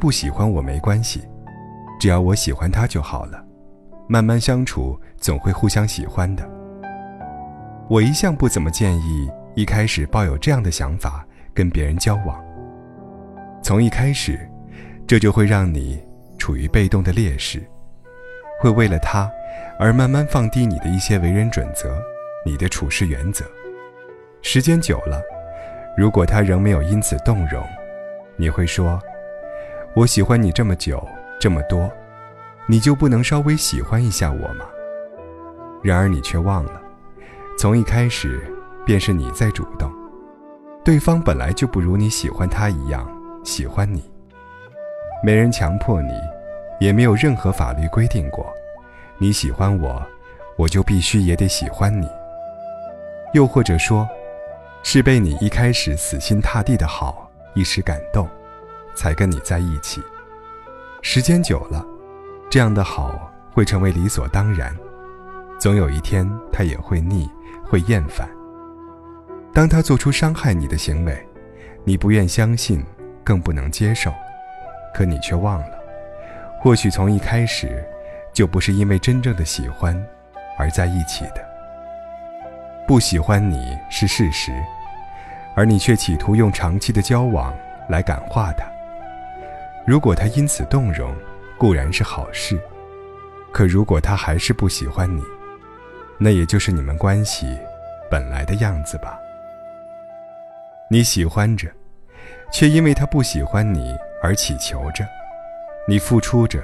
不喜欢我没关系，只要我喜欢他就好了。慢慢相处，总会互相喜欢的。我一向不怎么建议一开始抱有这样的想法跟别人交往。从一开始，这就会让你处于被动的劣势，会为了他而慢慢放低你的一些为人准则、你的处事原则。时间久了，如果他仍没有因此动容，你会说：“我喜欢你这么久，这么多，你就不能稍微喜欢一下我吗？”然而你却忘了。从一开始，便是你在主动，对方本来就不如你喜欢他一样喜欢你。没人强迫你，也没有任何法律规定过，你喜欢我，我就必须也得喜欢你。又或者说，是被你一开始死心塌地的好一时感动，才跟你在一起。时间久了，这样的好会成为理所当然，总有一天他也会腻。会厌烦。当他做出伤害你的行为，你不愿相信，更不能接受，可你却忘了，或许从一开始，就不是因为真正的喜欢，而在一起的。不喜欢你是事实，而你却企图用长期的交往来感化他。如果他因此动容，固然是好事，可如果他还是不喜欢你，那也就是你们关系本来的样子吧。你喜欢着，却因为他不喜欢你而祈求着；你付出着，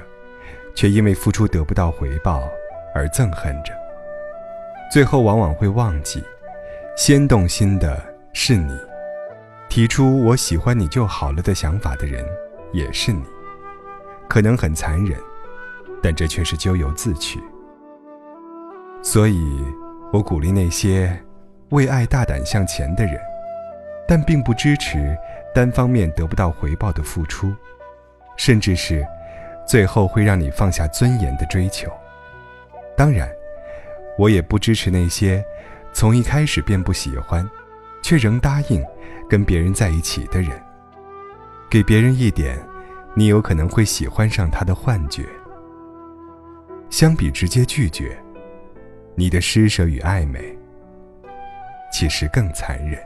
却因为付出得不到回报而憎恨着。最后往往会忘记，先动心的是你，提出“我喜欢你就好了”的想法的人也是你。可能很残忍，但这却是咎由自取。所以，我鼓励那些为爱大胆向前的人，但并不支持单方面得不到回报的付出，甚至是最后会让你放下尊严的追求。当然，我也不支持那些从一开始便不喜欢，却仍答应跟别人在一起的人，给别人一点你有可能会喜欢上他的幻觉。相比直接拒绝。你的施舍与暧昧，其实更残忍。